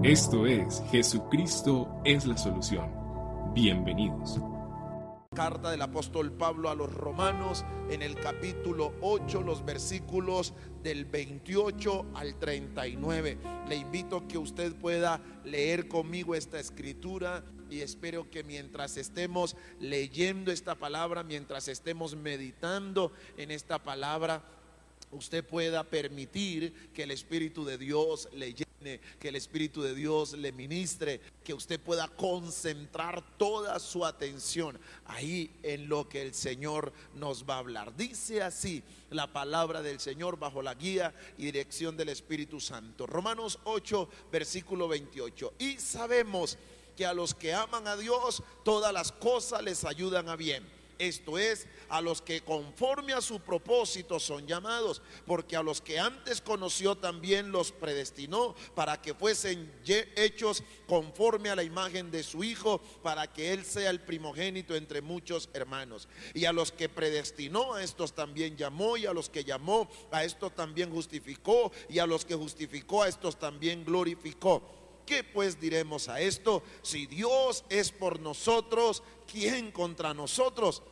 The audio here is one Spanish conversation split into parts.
Esto es Jesucristo es la solución. Bienvenidos. Carta del apóstol Pablo a los romanos en el capítulo 8, los versículos del 28 al 39. Le invito que usted pueda leer conmigo esta escritura y espero que mientras estemos leyendo esta palabra, mientras estemos meditando en esta palabra, usted pueda permitir que el Espíritu de Dios le que el Espíritu de Dios le ministre, que usted pueda concentrar toda su atención ahí en lo que el Señor nos va a hablar. Dice así la palabra del Señor bajo la guía y dirección del Espíritu Santo. Romanos 8, versículo 28. Y sabemos que a los que aman a Dios, todas las cosas les ayudan a bien esto es, a los que conforme a su propósito son llamados, porque a los que antes conoció también los predestinó para que fuesen hechos conforme a la imagen de su Hijo, para que Él sea el primogénito entre muchos hermanos. Y a los que predestinó, a estos también llamó, y a los que llamó, a estos también justificó, y a los que justificó, a estos también glorificó. ¿Qué pues diremos a esto? Si Dios es por nosotros, ¿quién contra nosotros?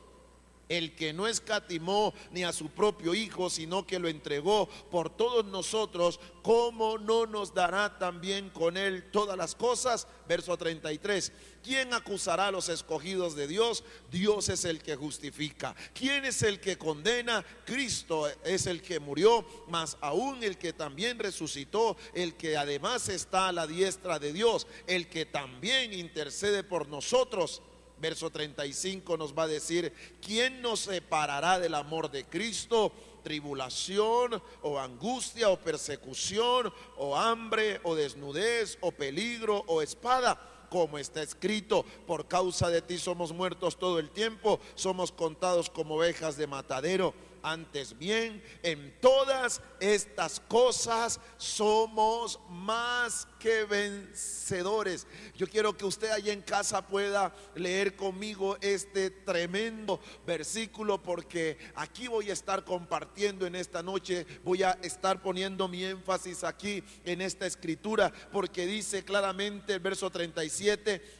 El que no escatimó ni a su propio Hijo, sino que lo entregó por todos nosotros, ¿cómo no nos dará también con él todas las cosas? Verso 33. ¿Quién acusará a los escogidos de Dios? Dios es el que justifica. ¿Quién es el que condena? Cristo es el que murió, mas aún el que también resucitó, el que además está a la diestra de Dios, el que también intercede por nosotros verso 35 nos va a decir, ¿quién nos separará del amor de Cristo? Tribulación o angustia o persecución o hambre o desnudez o peligro o espada como está escrito, por causa de ti somos muertos todo el tiempo, somos contados como ovejas de matadero. Antes bien, en todas estas cosas somos más que vencedores. Yo quiero que usted allá en casa pueda leer conmigo este tremendo versículo porque aquí voy a estar compartiendo en esta noche, voy a estar poniendo mi énfasis aquí en esta escritura porque dice claramente el verso 37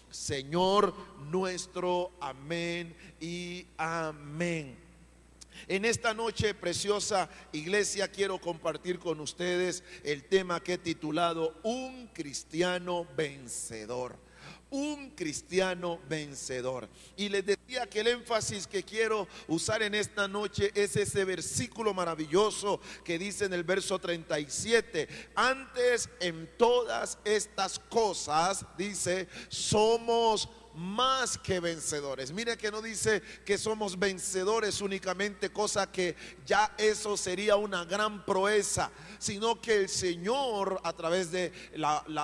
Señor nuestro. Amén y amén. En esta noche preciosa iglesia quiero compartir con ustedes el tema que he titulado Un cristiano vencedor un cristiano vencedor. Y les decía que el énfasis que quiero usar en esta noche es ese versículo maravilloso que dice en el verso 37, antes en todas estas cosas, dice, somos más que vencedores. Mire que no dice que somos vencedores únicamente, cosa que ya eso sería una gran proeza, sino que el Señor a través de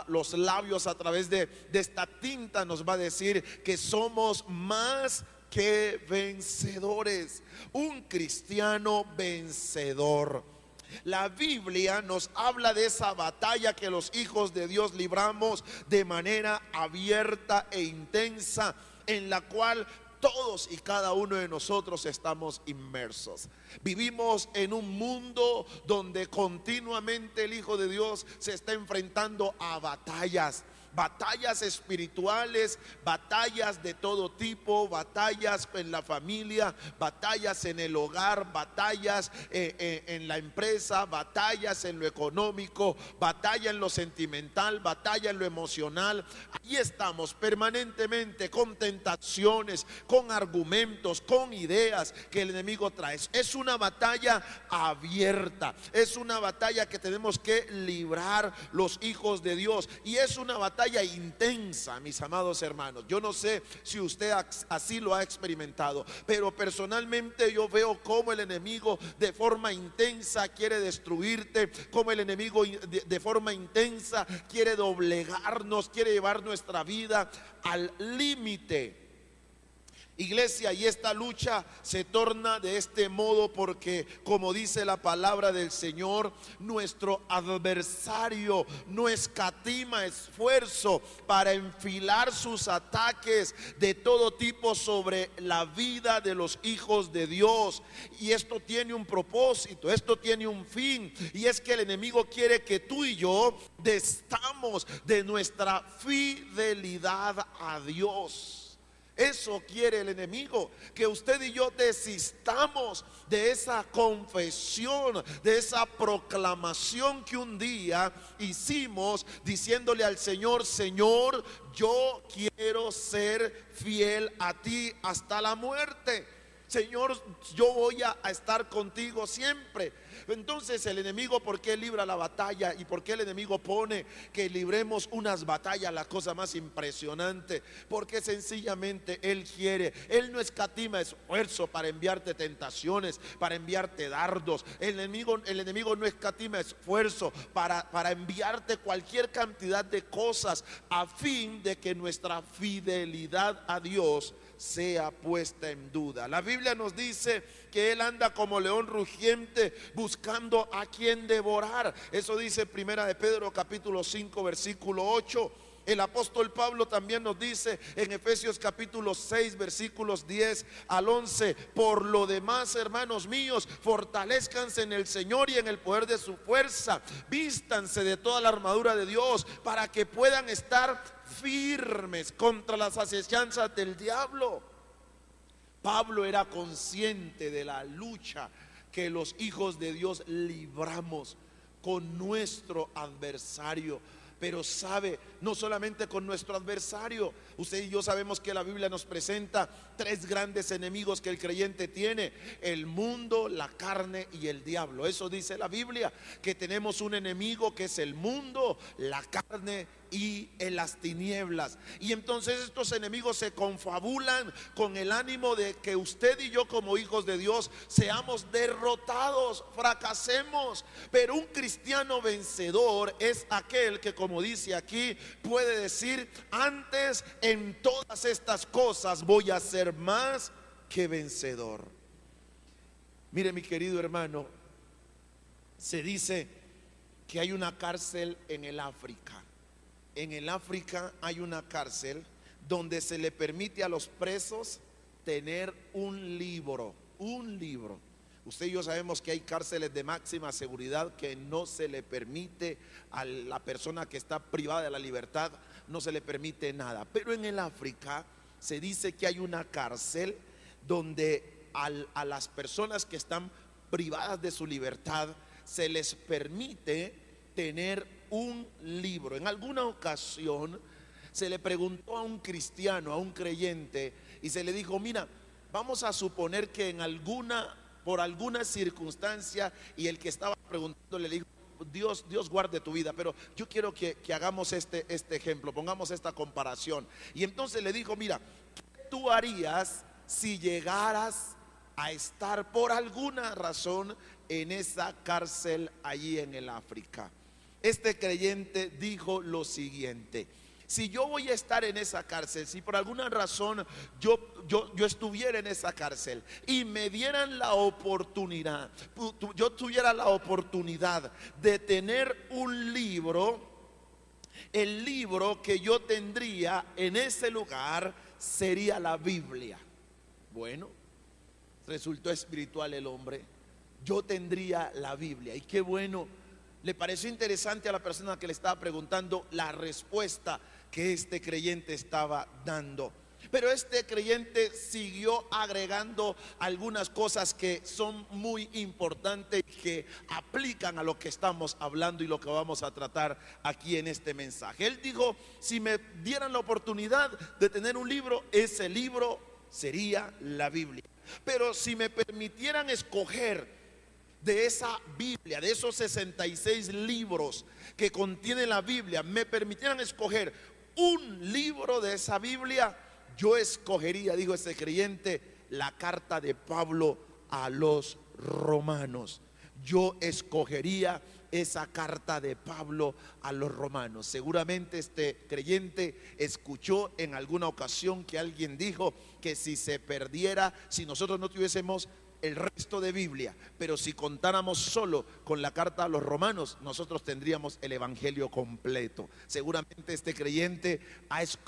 los labios, a través de, esta tinta nos va a decir que somos más que vencedores. Un cristiano vencedor. La Biblia nos habla de esa batalla que los hijos de Dios libramos de manera abierta e intensa, en la cual todos y cada uno de nosotros estamos inmersos. Vivimos en un mundo donde continuamente el Hijo de Dios se está enfrentando a batallas batallas espirituales, batallas de todo tipo, batallas en la familia, batallas en el hogar, batallas eh, eh, en la empresa, batallas en lo económico, batalla en lo sentimental, batalla en lo emocional. Ahí estamos permanentemente con tentaciones, con argumentos, con ideas que el enemigo trae. Es una batalla abierta, es una batalla que tenemos que librar los hijos de Dios y es una batalla intensa, mis amados hermanos. Yo no sé si usted así lo ha experimentado, pero personalmente yo veo cómo el enemigo de forma intensa quiere destruirte, como el enemigo de forma intensa quiere doblegarnos, quiere llevar nuestra vida al límite Iglesia, y esta lucha se torna de este modo porque, como dice la palabra del Señor, nuestro adversario no escatima esfuerzo para enfilar sus ataques de todo tipo sobre la vida de los hijos de Dios. Y esto tiene un propósito, esto tiene un fin, y es que el enemigo quiere que tú y yo destamos de nuestra fidelidad a Dios. Eso quiere el enemigo, que usted y yo desistamos de esa confesión, de esa proclamación que un día hicimos diciéndole al Señor, Señor, yo quiero ser fiel a ti hasta la muerte. Señor, yo voy a, estar contigo siempre. Entonces el enemigo, ¿por qué libra la batalla? ¿Y por qué el enemigo pone que libremos unas batallas? La cosa más impresionante. Porque sencillamente Él quiere. Él no escatima esfuerzo para enviarte tentaciones, para enviarte dardos. El enemigo, el enemigo no escatima esfuerzo para, para enviarte cualquier cantidad de cosas a fin de que nuestra fidelidad a Dios sea puesta en duda. La Biblia nos dice que Él anda como león rugiente buscando a quien devorar. Eso dice Primera de Pedro capítulo 5 versículo 8. El apóstol Pablo también nos dice en Efesios capítulo 6 versículos 10 al 11, por lo demás, hermanos míos, fortalezcanse en el Señor y en el poder de su fuerza, vístanse de toda la armadura de Dios para que puedan estar firmes contra las asechanzas del diablo. Pablo era consciente de la lucha que los hijos de Dios libramos con nuestro adversario pero sabe, no solamente con nuestro adversario, usted y yo sabemos que la Biblia nos presenta tres grandes enemigos que el creyente tiene, el mundo, la carne y el diablo. Eso dice la Biblia, que tenemos un enemigo que es el mundo, la carne y en las tinieblas. Y entonces estos enemigos se confabulan con el ánimo de que usted y yo como hijos de Dios seamos derrotados, fracasemos. Pero un cristiano vencedor es aquel que, como dice aquí, puede decir, antes en todas estas cosas voy a ser más que vencedor. Mire mi querido hermano, se dice que hay una cárcel en el África en el África hay una cárcel donde se le permite a los presos tener un libro, un libro. Usted y yo sabemos que hay cárceles de máxima seguridad que no se le permite a la persona que está privada de la libertad, no se le permite nada. Pero en el África se dice que hay una cárcel donde a las personas que están privadas de su libertad se les permite tener un libro. En alguna ocasión se le preguntó a un cristiano, a un creyente, y se le dijo, mira, vamos a suponer que en alguna, por alguna circunstancia, y el que estaba preguntando le dijo, Dios, Dios guarde tu vida, pero yo quiero que, que hagamos este, este ejemplo, pongamos esta comparación. Y entonces le dijo, mira, ¿qué tú harías si llegaras a estar por alguna razón en esa cárcel allí en el África? Este creyente dijo lo siguiente. Si yo voy a estar en esa cárcel, si por alguna razón yo, yo, yo estuviera en esa cárcel y me dieran la oportunidad, yo tuviera la oportunidad de tener un libro, el libro que yo tendría en ese lugar sería la Biblia. Bueno, resultó espiritual el hombre. Yo tendría la Biblia. Y qué bueno le pareció interesante a la persona que le estaba preguntando la respuesta que este creyente estaba dando. Pero este creyente siguió agregando algunas cosas que son muy importantes y que aplican a lo que estamos hablando y lo que vamos a tratar aquí en este mensaje. Él dijo, si me dieran la oportunidad de tener un libro, ese libro sería la Biblia. Pero si me permitieran escoger de esa Biblia, de esos 66 libros que contiene la Biblia, me permitieran escoger un libro de esa Biblia, yo escogería, dijo ese creyente, la carta de Pablo a los romanos. Yo escogería esa carta de Pablo a los romanos. Seguramente este creyente escuchó en alguna ocasión que alguien dijo que si se perdiera, si nosotros no tuviésemos el resto de Biblia, pero si contáramos solo con la carta a los romanos, nosotros tendríamos el Evangelio completo. Seguramente este creyente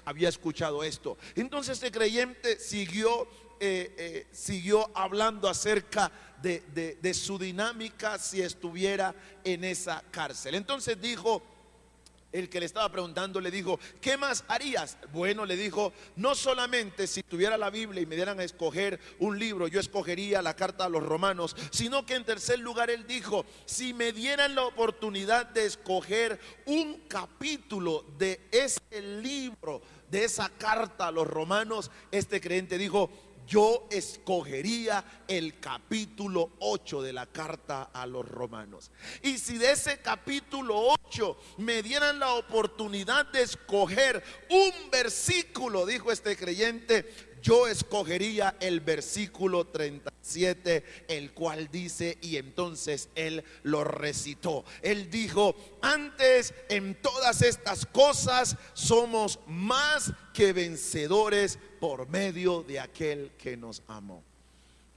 había escuchado esto. Entonces este creyente siguió, eh, eh, siguió hablando acerca de, de su dinámica si estuviera en esa cárcel. Entonces dijo, el que le estaba preguntando le dijo, ¿qué más harías? Bueno, le dijo, no solamente si tuviera la Biblia y me dieran a escoger un libro, yo escogería la carta a los romanos, sino que en tercer lugar él dijo, si me dieran la oportunidad de escoger un capítulo de ese libro, de esa carta a los romanos, este creyente dijo, yo escogería el capítulo 8 de la carta a los romanos. Y si de ese capítulo 8 me dieran la oportunidad de escoger un versículo, dijo este creyente, yo escogería el versículo 37, el cual dice, y entonces él lo recitó. Él dijo, antes en todas estas cosas somos más que vencedores por medio de aquel que nos amó.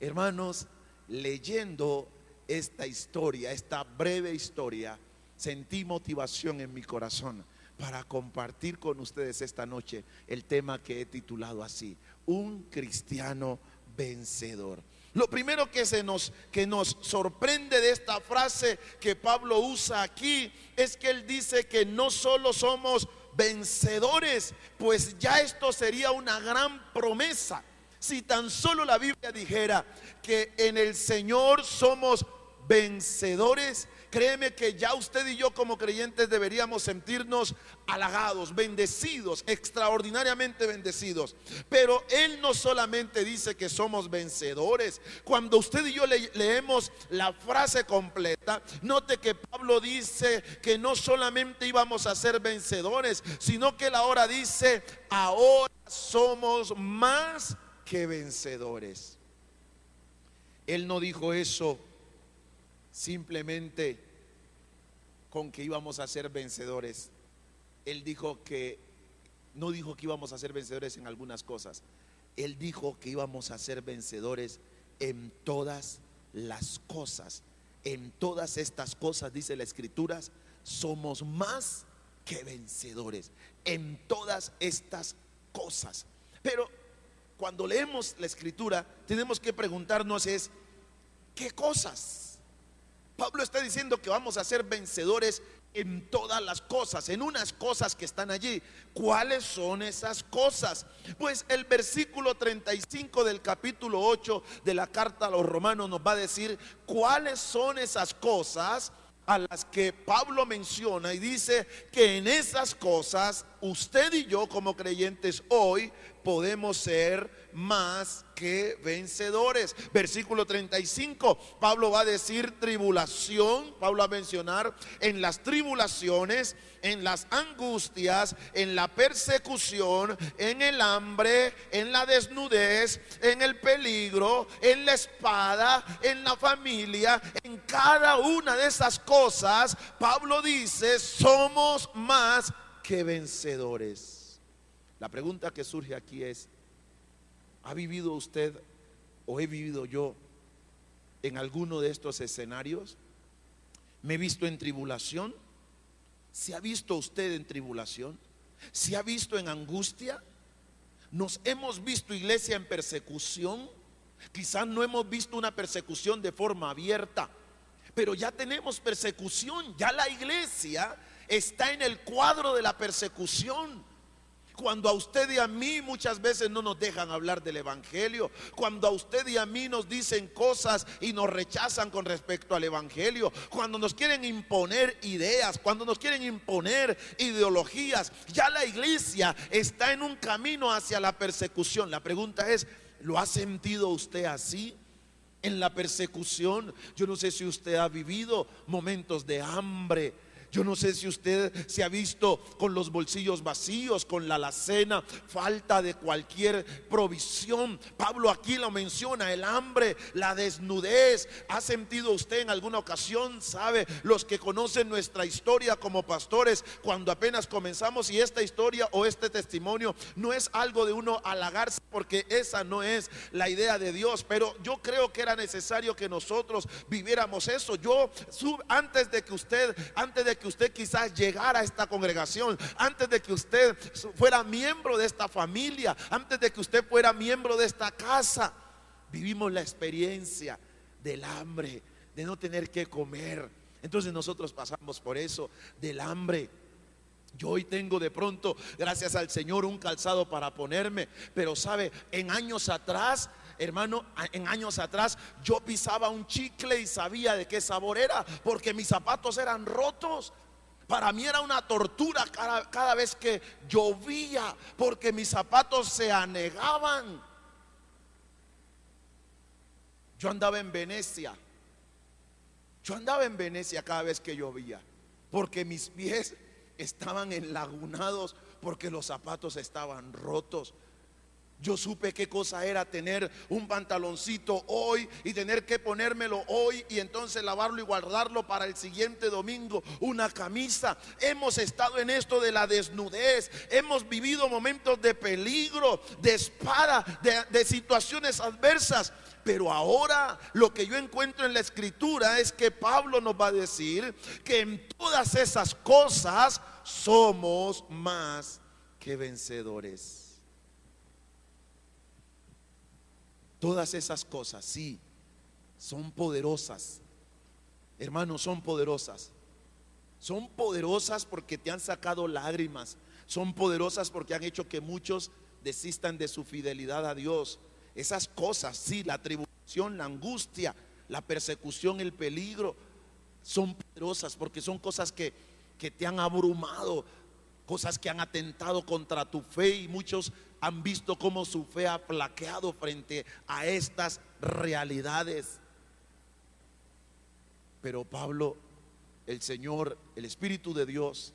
Hermanos, leyendo esta historia, esta breve historia, sentí motivación en mi corazón para compartir con ustedes esta noche el tema que he titulado así, un cristiano vencedor. Lo primero que se nos que nos sorprende de esta frase que Pablo usa aquí es que él dice que no solo somos vencedores, pues ya esto sería una gran promesa. Si tan solo la Biblia dijera que en el Señor somos vencedores, créeme que ya usted y yo como creyentes deberíamos sentirnos halagados, bendecidos, extraordinariamente bendecidos. Pero Él no solamente dice que somos vencedores. Cuando usted y yo leemos la frase completa, note que Pablo dice que no solamente íbamos a ser vencedores, sino que él ahora dice, ahora somos más que vencedores. Él no dijo eso simplemente con que íbamos a ser vencedores. Él dijo que no dijo que íbamos a ser vencedores en algunas cosas. Él dijo que íbamos a ser vencedores en todas las cosas. En todas estas cosas, dice la escritura, somos más que vencedores. En todas estas cosas. Pero cuando leemos la escritura, tenemos que preguntarnos es, ¿qué cosas? Pablo está diciendo que vamos a ser vencedores en todas las cosas, en unas cosas que están allí. ¿Cuáles son esas cosas? Pues el versículo 35 del capítulo 8 de la carta a los romanos nos va a decir cuáles son esas cosas a las que Pablo menciona y dice que en esas cosas usted y yo como creyentes hoy podemos ser más que vencedores. Versículo 35, Pablo va a decir tribulación, Pablo va a mencionar en las tribulaciones, en las angustias, en la persecución, en el hambre, en la desnudez, en el peligro, en la espada, en la familia, en cada una de esas cosas, Pablo dice, somos más que vencedores. La pregunta que surge aquí es, ¿ha vivido usted o he vivido yo en alguno de estos escenarios? ¿Me he visto en tribulación? ¿Se ha visto usted en tribulación? ¿Se ha visto en angustia? ¿Nos hemos visto iglesia en persecución? Quizás no hemos visto una persecución de forma abierta, pero ya tenemos persecución, ya la iglesia está en el cuadro de la persecución. Cuando a usted y a mí muchas veces no nos dejan hablar del Evangelio. Cuando a usted y a mí nos dicen cosas y nos rechazan con respecto al Evangelio. Cuando nos quieren imponer ideas. Cuando nos quieren imponer ideologías. Ya la iglesia está en un camino hacia la persecución. La pregunta es, ¿lo ha sentido usted así? En la persecución, yo no sé si usted ha vivido momentos de hambre, Yo no sé si usted se ha visto con los bolsillos vacíos, con la alacena, falta de cualquier provisión. Pablo aquí lo menciona, el hambre, la desnudez. ¿Ha sentido usted en alguna ocasión, sabe, los que conocen nuestra historia como pastores, cuando apenas comenzamos y esta historia o este testimonio no es algo de uno halagarse porque esa no es la idea de Dios, pero yo creo que era necesario que nosotros viviéramos eso. Yo antes de que usted, antes de que usted quizás llegara a esta congregación, antes de que usted fuera miembro de esta familia, antes de que usted fuera miembro de esta casa, vivimos la experiencia del hambre, de no tener que comer. Entonces nosotros pasamos por eso, del hambre. Yo hoy tengo de pronto, gracias al Señor, un calzado para ponerme, pero sabe, en años atrás hermano, en años atrás yo pisaba un chicle y sabía de qué sabor era, porque mis zapatos eran rotos. Para mí era una tortura cada, cada vez que llovía, porque mis zapatos se anegaban. Yo andaba en Venecia. Yo andaba en Venecia cada vez que llovía, porque mis pies estaban enlagunados, porque los zapatos estaban rotos. Yo supe qué cosa era tener un pantaloncito hoy y tener que ponérmelo hoy y entonces lavarlo y guardarlo para el siguiente domingo. Una camisa. Hemos estado en esto de la desnudez. Hemos vivido momentos de peligro, de espada, de, situaciones adversas. Pero ahora lo que yo encuentro en la escritura es que Pablo nos va a decir que en todas esas cosas somos más que vencedores. Todas esas cosas, sí, son poderosas. Hermanos, son poderosas. Son poderosas porque te han sacado lágrimas. Son poderosas porque han hecho que muchos desistan de su fidelidad a Dios. Esas cosas, sí, la tribulación, la angustia, la persecución, el peligro, son poderosas porque son cosas que, que te han abrumado, cosas que han atentado contra tu fe y muchos han visto cómo su fe ha flaqueado frente a estas realidades. Pero Pablo, el Señor, el Espíritu de Dios,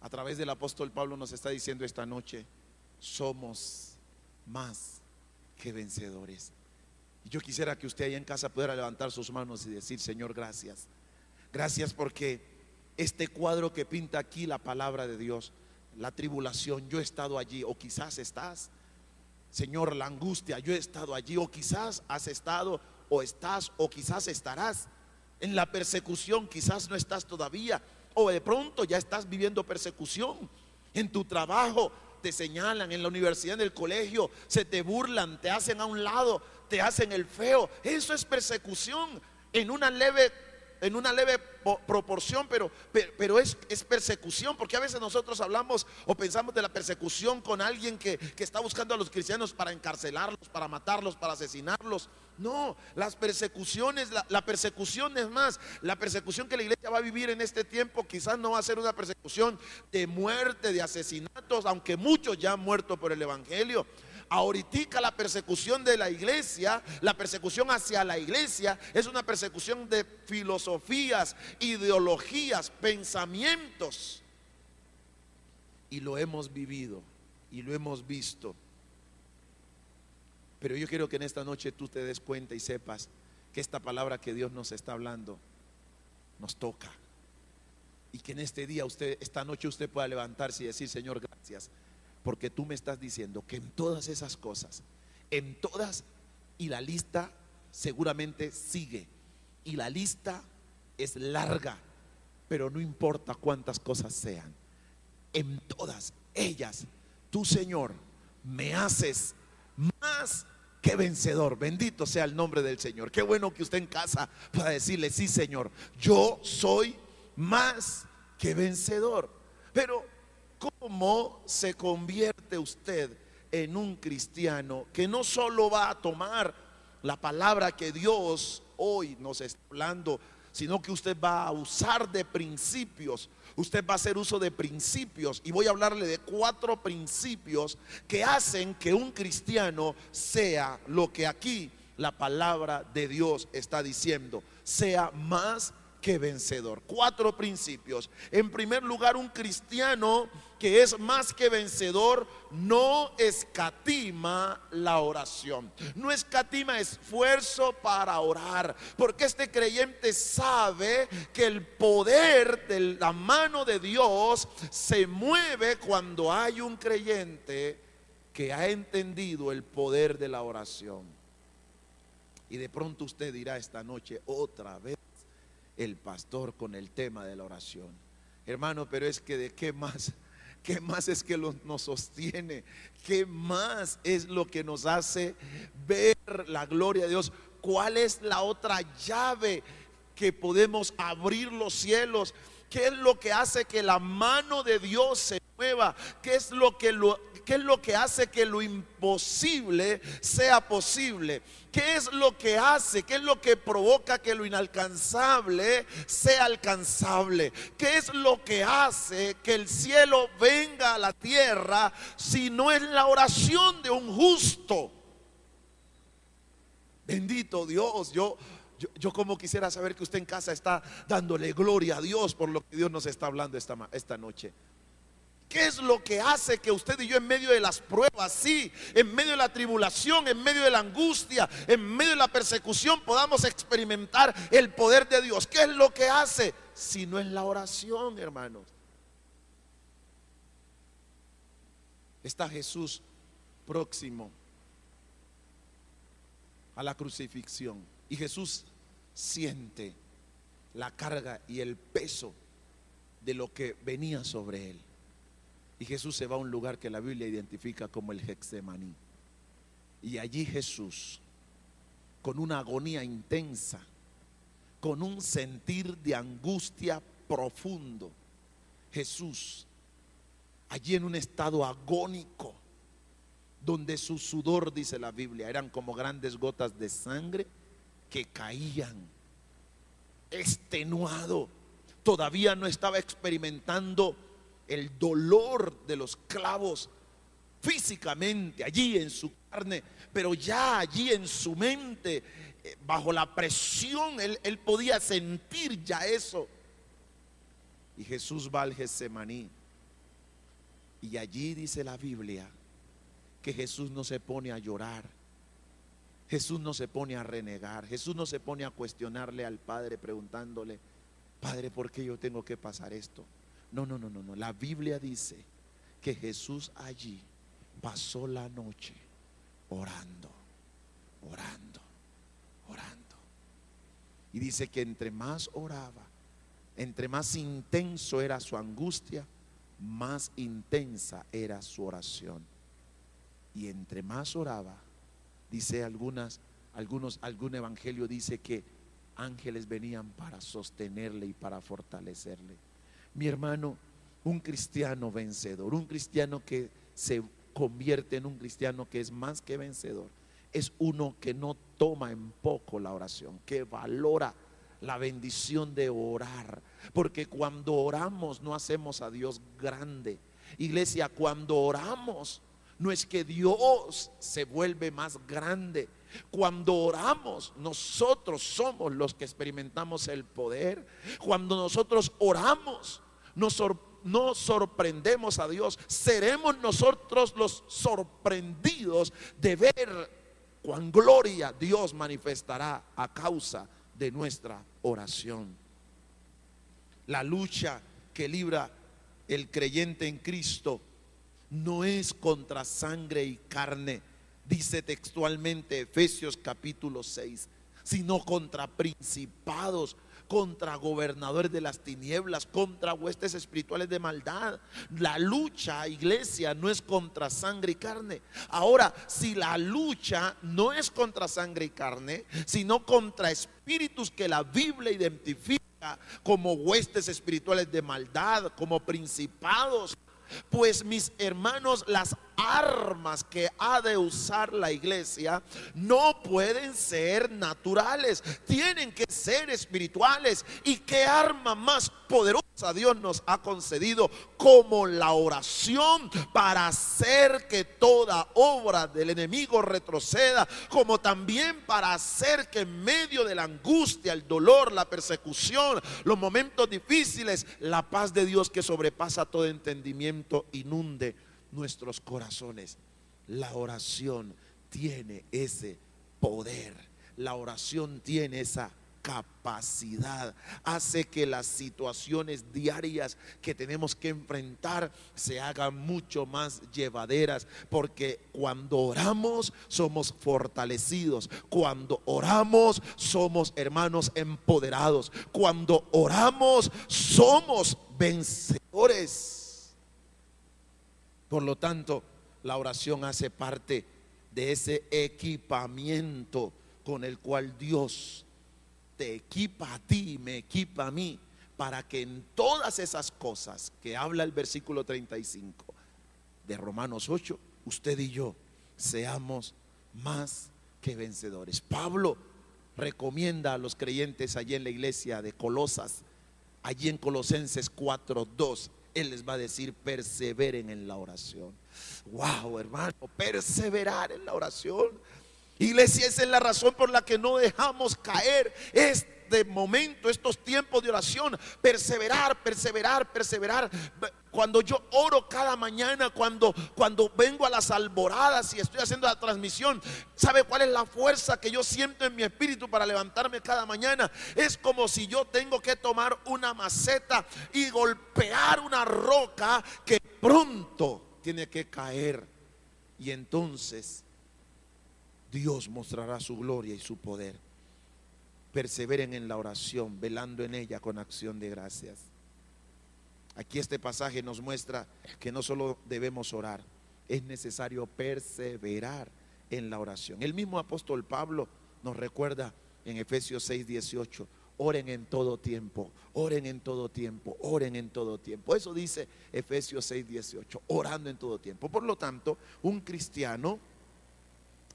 a través del apóstol Pablo nos está diciendo esta noche, somos más que vencedores. Y yo quisiera que usted ahí en casa pudiera levantar sus manos y decir, Señor, gracias. Gracias porque este cuadro que pinta aquí la palabra de Dios la tribulación, yo he estado allí, o quizás estás. Señor, la angustia, yo he estado allí, o quizás has estado, o estás, o quizás estarás. En la persecución, quizás no estás todavía, o de pronto ya estás viviendo persecución. En tu trabajo te señalan, en la universidad, en el colegio, se te burlan, te hacen a un lado, te hacen el feo. Eso es persecución en una leve en una leve proporción, pero, pero, es, es, persecución, porque a veces nosotros hablamos o pensamos de la persecución con alguien que, está buscando a los cristianos para encarcelarlos, para matarlos, para asesinarlos. No, las persecuciones, la, la persecución es más, la persecución que la iglesia va a vivir en este tiempo quizás no va a ser una persecución de muerte, de asesinatos, aunque muchos ya han muerto por el Evangelio Ahorita la persecución de la iglesia, la persecución hacia la iglesia es una persecución de filosofías, ideologías, pensamientos. Y lo hemos vivido y lo hemos visto. Pero yo quiero que en esta noche tú te des cuenta y sepas que esta palabra que Dios nos está hablando nos toca. Y que en este día usted, esta noche usted pueda levantarse y decir, Señor, gracias porque tú me estás diciendo que en todas esas cosas, en todas, y la lista seguramente sigue, y la lista es larga, pero no importa cuántas cosas sean, en todas ellas, tú Señor, me haces más que vencedor. Bendito sea el nombre del Señor. Qué bueno que usted en casa pueda decirle, sí Señor, yo soy más que vencedor. Pero ¿Cómo se convierte usted en un cristiano que no solo va a tomar la palabra que Dios hoy nos está hablando, sino que usted va a usar de principios. Usted va a hacer uso de principios y voy a hablarle de cuatro principios que hacen que un cristiano sea lo que aquí la palabra de Dios está diciendo, sea más que vencedor. Cuatro principios. En primer lugar, un cristiano que es más que vencedor no escatima la oración. No escatima esfuerzo para orar. Porque este creyente sabe que el poder de la mano de Dios se mueve cuando hay un creyente que ha entendido el poder de la oración. Y de pronto usted dirá esta noche otra vez el pastor con el tema de la oración. Hermano, pero es que de qué más, qué más es que nos sostiene, qué más es lo que nos hace ver la gloria de Dios, cuál es la otra llave que podemos abrir los cielos, qué es lo que hace que la mano de Dios se mueva, qué es lo que lo ¿Qué es lo que hace que lo imposible sea posible? ¿Qué es lo que hace? ¿Qué es lo que provoca que lo inalcanzable sea alcanzable? ¿Qué es lo que hace que el cielo venga a la tierra si no es la oración de un justo? Bendito Dios, yo, yo, como quisiera saber que usted en casa está dándole gloria a Dios por lo que Dios nos está hablando esta, esta noche. ¿Qué es lo que hace que usted y yo en medio de las pruebas, sí, en medio de la tribulación, en medio de la angustia, en medio de la persecución podamos experimentar el poder de Dios? ¿Qué es lo que hace? Si no es la oración, hermanos. Está Jesús próximo a la crucifixión y Jesús siente la carga y el peso de lo que venía sobre él. Y Jesús se va a un lugar que la Biblia identifica como el Hexemaní. Y allí Jesús, con una agonía intensa, con un sentir de angustia profundo, Jesús, allí en un estado agónico, donde su sudor, dice la Biblia, eran como grandes gotas de sangre que caían, extenuado, todavía no estaba experimentando el dolor de los clavos físicamente allí en su carne, pero ya allí en su mente, eh, bajo la presión, él, él podía sentir ya eso. Y Jesús va al Getsemaní. Y allí dice la Biblia que Jesús no se pone a llorar. Jesús no se pone a renegar. Jesús no se pone a cuestionarle al Padre preguntándole, Padre, ¿por qué yo tengo que pasar esto? No, no, no, no, no. La Biblia dice que Jesús allí pasó la noche orando, orando, orando. Y dice que entre más oraba, entre más intenso era su angustia, más intensa era su oración. Y entre más oraba, dice algunas, algunos, algún evangelio dice que ángeles venían para sostenerle y para fortalecerle mi hermano, un cristiano vencedor, un cristiano que se convierte en un cristiano que es más que vencedor, es uno que no toma en poco la oración, que valora la bendición de orar, porque cuando oramos no hacemos a Dios grande. Iglesia, cuando oramos no es que Dios se vuelve más grande. Cuando oramos, nosotros somos los que experimentamos el poder. Cuando nosotros oramos, no sorprendemos a Dios, seremos nosotros los sorprendidos de ver cuán gloria Dios manifestará a causa de nuestra oración. La lucha que libra el creyente en Cristo no es contra sangre y carne, dice textualmente Efesios capítulo 6, sino contra principados, contra gobernadores de las tinieblas, contra huestes espirituales de maldad. La lucha, iglesia, no es contra sangre y carne. Ahora, si la lucha no es contra sangre y carne, sino contra espíritus que la Biblia identifica como huestes espirituales de maldad, como principados, pues mis hermanos, las armas que ha de usar la iglesia no pueden ser naturales, tienen que ser espirituales. ¿Y qué arma más poderosa Dios nos ha concedido como la oración para hacer que toda obra del enemigo retroceda, como también para hacer que en medio de la angustia, el dolor, la persecución, los momentos difíciles, la paz de Dios que sobrepasa todo entendimiento inunde nuestros corazones. La oración tiene ese poder. La oración tiene esa capacidad. Hace que las situaciones diarias que tenemos que enfrentar se hagan mucho más llevaderas. Porque cuando oramos somos fortalecidos. Cuando oramos somos hermanos empoderados. Cuando oramos somos vencedores. Por lo tanto, la oración hace parte de ese equipamiento con el cual Dios te equipa a ti me equipa a mí para que en todas esas cosas que habla el versículo 35 de Romanos 8, usted y yo seamos más que vencedores. Pablo recomienda a los creyentes allí en la iglesia de Colosas, allí en Colosenses 4:2 él les va a decir, perseveren en la oración. Wow, hermano, perseverar en la oración. Iglesia, esa es la razón por la que no dejamos caer este momento, estos tiempos de oración. Perseverar, perseverar, perseverar. Cuando yo oro cada mañana, cuando, cuando vengo a las alboradas y estoy haciendo la transmisión, ¿sabe cuál es la fuerza que yo siento en mi espíritu para levantarme cada mañana? Es como si yo tengo que tomar una maceta y golpear una roca que pronto tiene que caer. Y entonces Dios mostrará su gloria y su poder. Perseveren en la oración, velando en ella con acción de gracias. Aquí este pasaje nos muestra que no solo debemos orar, es necesario perseverar en la oración. El mismo apóstol Pablo nos recuerda en Efesios 6, 18, oren en todo tiempo, oren en todo tiempo, oren en todo tiempo. Eso dice Efesios 6, 18, orando en todo tiempo. Por lo tanto, un cristiano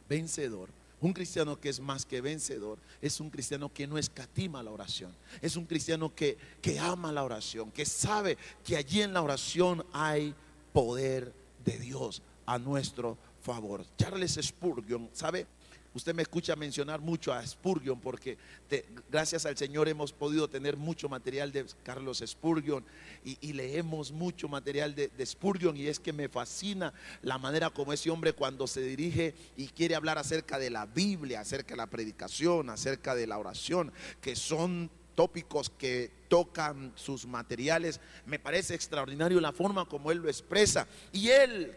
vencedor un cristiano que es más que vencedor es un cristiano que no escatima la oración. Es un cristiano que, que ama la oración, que sabe que allí en la oración hay poder de Dios a nuestro favor. Charles Spurgeon, ¿sabe? Usted me escucha mencionar mucho a Spurgeon porque gracias al Señor hemos podido tener mucho material de Carlos Spurgeon y, leemos mucho material de, Spurgeon y es que me fascina la manera como ese hombre cuando se dirige y quiere hablar acerca de la Biblia, acerca de la predicación, acerca de la oración, que son tópicos que tocan sus materiales. Me parece extraordinario la forma como él lo expresa. Y él,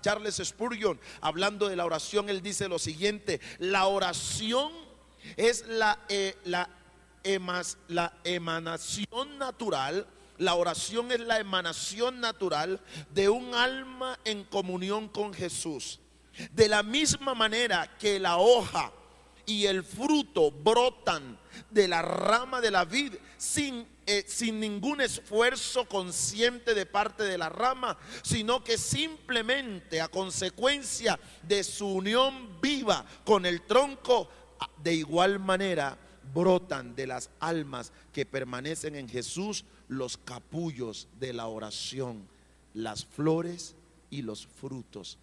Charles Spurgeon, hablando de la oración, él dice lo siguiente, la oración es la, eh, la, la emanación natural. La oración es la emanación natural de un alma en comunión con Jesús. De la misma manera que la hoja y el fruto brotan de la rama de la vid sin, eh, sin ningún esfuerzo consciente de parte de la rama, sino que simplemente a consecuencia de su unión viva con el tronco, de igual manera brotan de las almas que permanecen en Jesús los capullos de la oración, las flores y los frutos.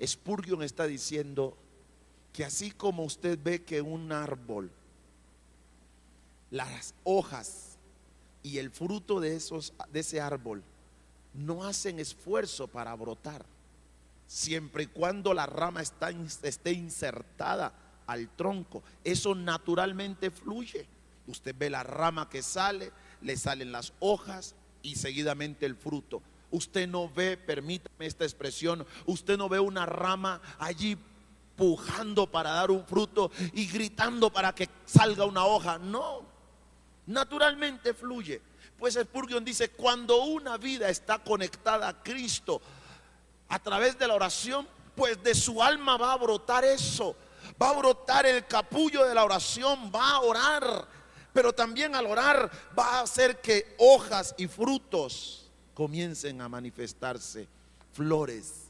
Spurgeon está diciendo que así como usted ve que un árbol las hojas y el fruto de, esos, de ese árbol no hacen esfuerzo para brotar, siempre y cuando la rama está, esté insertada al tronco. Eso naturalmente fluye. Usted ve la rama que sale, le salen las hojas y seguidamente el fruto. Usted no ve, permítame esta expresión, usted no ve una rama allí pujando para dar un fruto y gritando para que salga una hoja. No, naturalmente fluye. Pues Spurgeon dice, cuando una vida está conectada a Cristo a través de la oración, pues de su alma va a brotar eso, va a brotar el capullo de la oración, va a orar, pero también al orar va a hacer que hojas y frutos comiencen a manifestarse, flores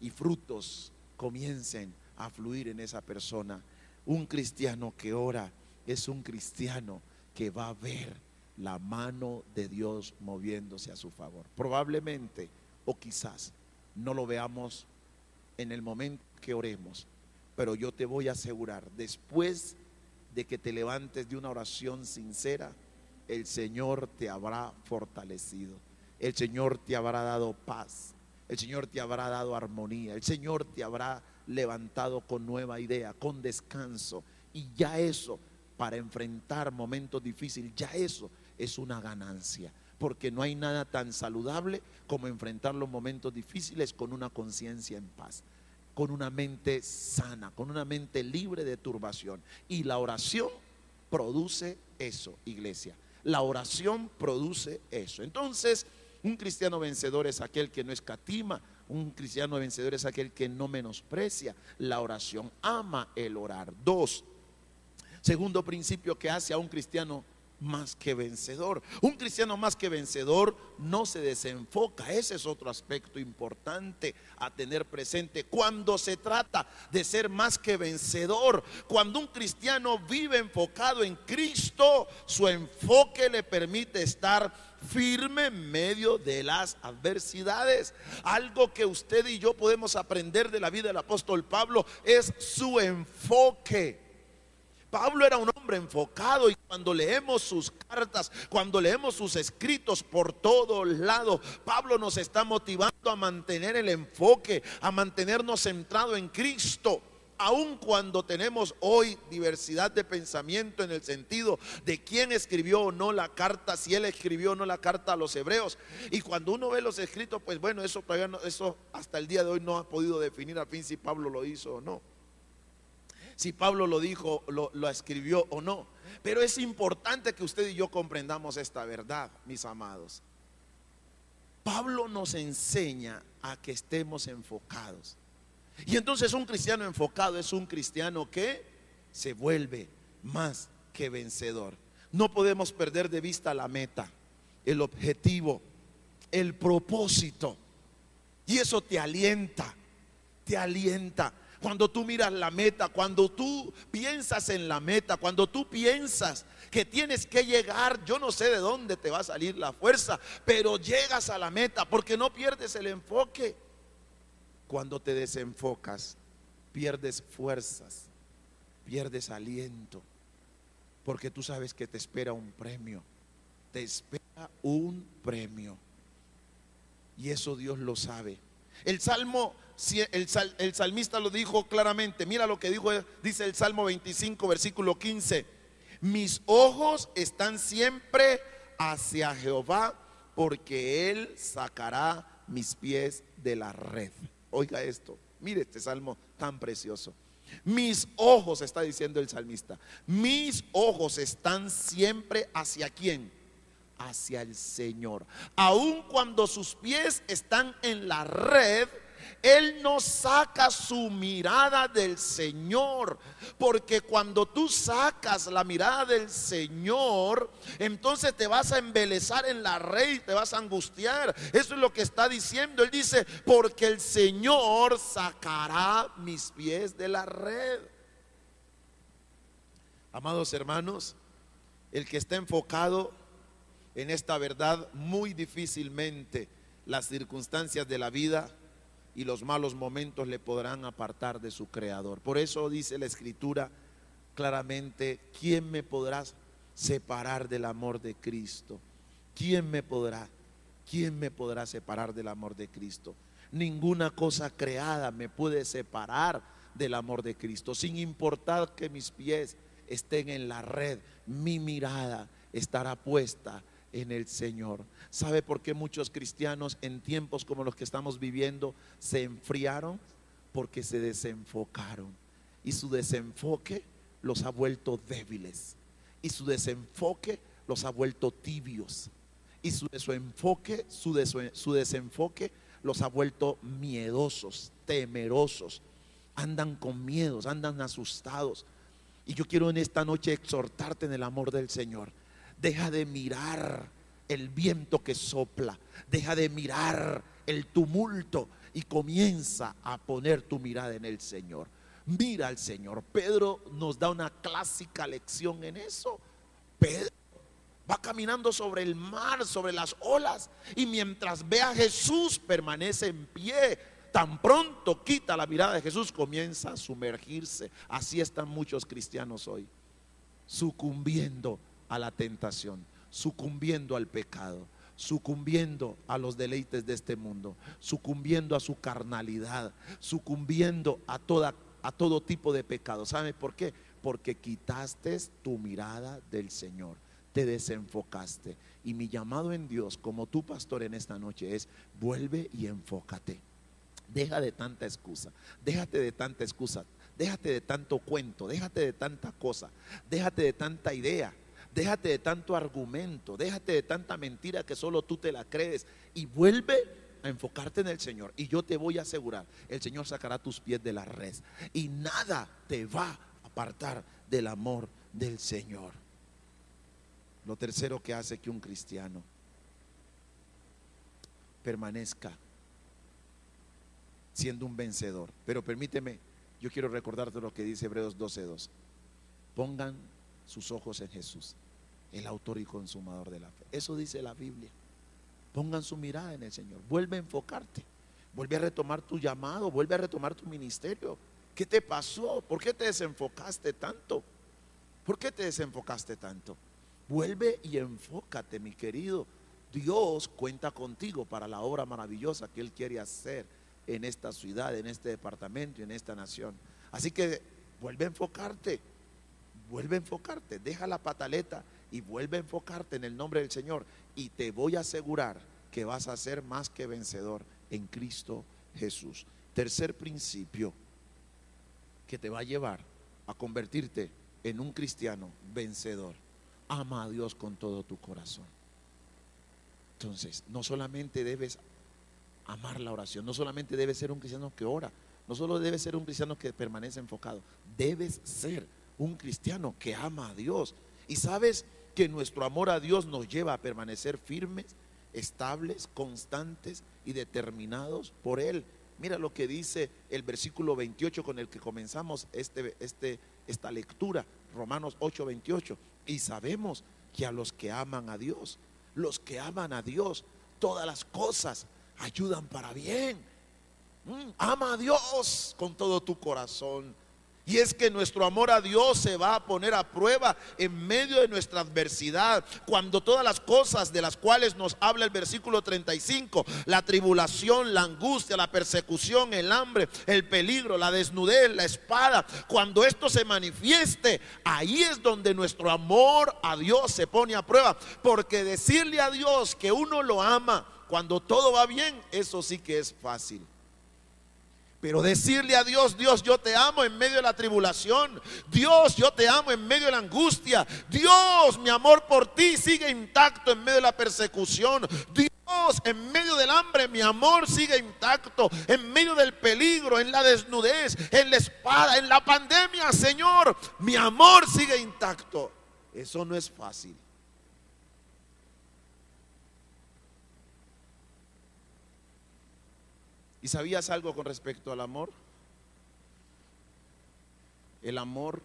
y frutos comiencen a fluir en esa persona. Un cristiano que ora es un cristiano que va a ver la mano de Dios moviéndose a su favor. Probablemente o quizás no lo veamos en el momento que oremos, pero yo te voy a asegurar, después de que te levantes de una oración sincera, el Señor te habrá fortalecido, el Señor te habrá dado paz, el Señor te habrá dado armonía, el Señor te habrá levantado con nueva idea, con descanso. Y ya eso, para enfrentar momentos difíciles, ya eso es una ganancia. Porque no hay nada tan saludable como enfrentar los momentos difíciles con una conciencia en paz, con una mente sana, con una mente libre de turbación. Y la oración produce eso, iglesia. La oración produce eso. Entonces, un cristiano vencedor es aquel que no escatima, un cristiano vencedor es aquel que no menosprecia la oración, ama el orar. Dos, segundo principio que hace a un cristiano más que vencedor. Un cristiano más que vencedor no se desenfoca. Ese es otro aspecto importante a tener presente. Cuando se trata de ser más que vencedor, cuando un cristiano vive enfocado en Cristo, su enfoque le permite estar firme en medio de las adversidades. Algo que usted y yo podemos aprender de la vida del apóstol Pablo es su enfoque. Pablo era un enfocado y cuando leemos sus cartas, cuando leemos sus escritos por todos lados, Pablo nos está motivando a mantener el enfoque, a mantenernos centrado en Cristo aun cuando tenemos hoy diversidad de pensamiento en el sentido de quién escribió o no la carta, si él escribió o no la carta a los hebreos. Y cuando uno ve los escritos, pues bueno, eso todavía no, eso hasta el día de hoy no ha podido definir al fin si Pablo lo hizo o no si Pablo lo dijo, lo, escribió o no. Pero es importante que usted y yo comprendamos esta verdad, mis amados. Pablo nos enseña a que estemos enfocados. Y entonces un cristiano enfocado es un cristiano que se vuelve más que vencedor. No podemos perder de vista la meta, el objetivo, el propósito. Y eso te alienta, te alienta. Cuando tú miras la meta, cuando tú piensas en la meta, cuando tú piensas que tienes que llegar, yo no sé de dónde te va a salir la fuerza, pero llegas a la meta porque no pierdes el enfoque. Cuando te desenfocas, pierdes fuerzas, pierdes aliento, porque tú sabes que te espera un premio, te espera un premio. Y eso Dios lo sabe. El Salmo el, el, salmista lo dijo claramente. Mira lo que dijo, dice el Salmo 25, versículo 15. Mis ojos están siempre hacia Jehová, porque Él sacará mis pies de la red. Oiga esto, mire este salmo tan precioso. Mis ojos, está diciendo el salmista, mis ojos están siempre hacia quién? Hacia el Señor. Aun cuando sus pies están en la red, él no saca su mirada del Señor. Porque cuando tú sacas la mirada del Señor, entonces te vas a embelezar en la red, te vas a angustiar. Eso es lo que está diciendo. Él dice, porque el Señor sacará mis pies de la red. Amados hermanos, el que está enfocado en esta verdad, muy difícilmente las circunstancias de la vida y los malos momentos le podrán apartar de su creador. Por eso dice la escritura claramente, ¿quién me podrá separar del amor de Cristo? ¿Quién me podrá? ¿Quién me podrá separar del amor de Cristo? Ninguna cosa creada me puede separar del amor de Cristo, sin importar que mis pies estén en la red, mi mirada estará puesta en el Señor. ¿Sabe por qué muchos cristianos en tiempos como los que estamos viviendo se enfriaron? Porque se desenfocaron. Y su desenfoque los ha vuelto débiles. Y su desenfoque los ha vuelto tibios. Y su, desenfoque, su, su desenfoque los ha vuelto miedosos, temerosos. Andan con miedos, andan asustados. Y yo quiero en esta noche exhortarte en el amor del Señor Deja de mirar el viento que sopla. Deja de mirar el tumulto y comienza a poner tu mirada en el Señor. Mira al Señor. Pedro nos da una clásica lección en eso. Pedro va caminando sobre el mar, sobre las olas, y mientras ve a Jesús permanece en pie. Tan pronto quita la mirada de Jesús, comienza a sumergirse. Así están muchos cristianos hoy, sucumbiendo a la tentación, sucumbiendo al pecado, sucumbiendo a los deleites de este mundo, sucumbiendo a su carnalidad, sucumbiendo a toda a todo tipo de pecado. ¿Sabe por qué? Porque quitaste tu mirada del Señor, te desenfocaste. Y mi llamado en Dios, como tu pastor en esta noche, es vuelve y enfócate. Deja de tanta excusa, déjate de tanta excusa, déjate de tanto cuento, déjate de tanta cosa, déjate de tanta idea, déjate de tanto argumento, déjate de tanta mentira que solo tú te la crees y vuelve enfocarte en el Señor. Y yo te voy a asegurar, el Señor sacará tus pies de la red. Y nada te va a apartar del amor del Señor. Lo tercero que hace que un cristiano permanezca siendo un vencedor. Pero permíteme, yo quiero recordarte lo que dice Hebreos 12:2. Pongan sus ojos en Jesús, el autor y consumador de la fe. Eso dice la Biblia. Pongan su mirada en el Señor. Vuelve a enfocarte. Vuelve a retomar tu llamado. Vuelve a retomar tu ministerio. ¿Qué te pasó? ¿Por qué te desenfocaste tanto? ¿Por qué te desenfocaste tanto? Vuelve y enfócate, mi querido. Dios cuenta contigo para la obra maravillosa que Él quiere hacer en esta ciudad, en este departamento en esta nación. Así que vuelve a enfocarte. Vuelve a enfocarte. Deja la pataleta y vuelve a enfocarte en el nombre del Señor y te voy a asegurar que vas a ser más que vencedor en Cristo Jesús. Tercer principio que te va a llevar a convertirte en un cristiano vencedor. Ama a Dios con todo tu corazón. Entonces, no solamente debes amar la oración, no solamente debes ser un cristiano que ora, no solo debes ser un cristiano que permanece enfocado, debes ser un cristiano que ama a Dios. Y sabes, que nuestro amor a Dios nos lleva a permanecer firmes, estables, constantes y determinados por Él. Mira lo que dice el versículo 28 con el que comenzamos este, este, esta lectura, Romanos 8, 28. Y sabemos que a los que aman a Dios, los que aman a Dios, todas las cosas ayudan para bien. Mm, ama a Dios con todo tu corazón y es que nuestro amor a Dios se va a poner a prueba en medio de nuestra adversidad. Cuando todas las cosas de las cuales nos habla el versículo 35, la tribulación, la angustia, la persecución, el hambre, el peligro, la desnudez, la espada, cuando esto se manifieste, ahí es donde nuestro amor a Dios se pone a prueba. Porque decirle a Dios que uno lo ama cuando todo va bien, eso sí que es fácil. Pero decirle a Dios, Dios, yo te amo en medio de la tribulación. Dios, yo te amo en medio de la angustia. Dios, mi amor por ti sigue intacto en medio de la persecución. Dios, en medio del hambre, mi amor sigue intacto. En medio del peligro, en la desnudez, en la espada, en la pandemia, Señor, mi amor sigue intacto. Eso no es fácil. ¿Y sabías algo con respecto al amor? El amor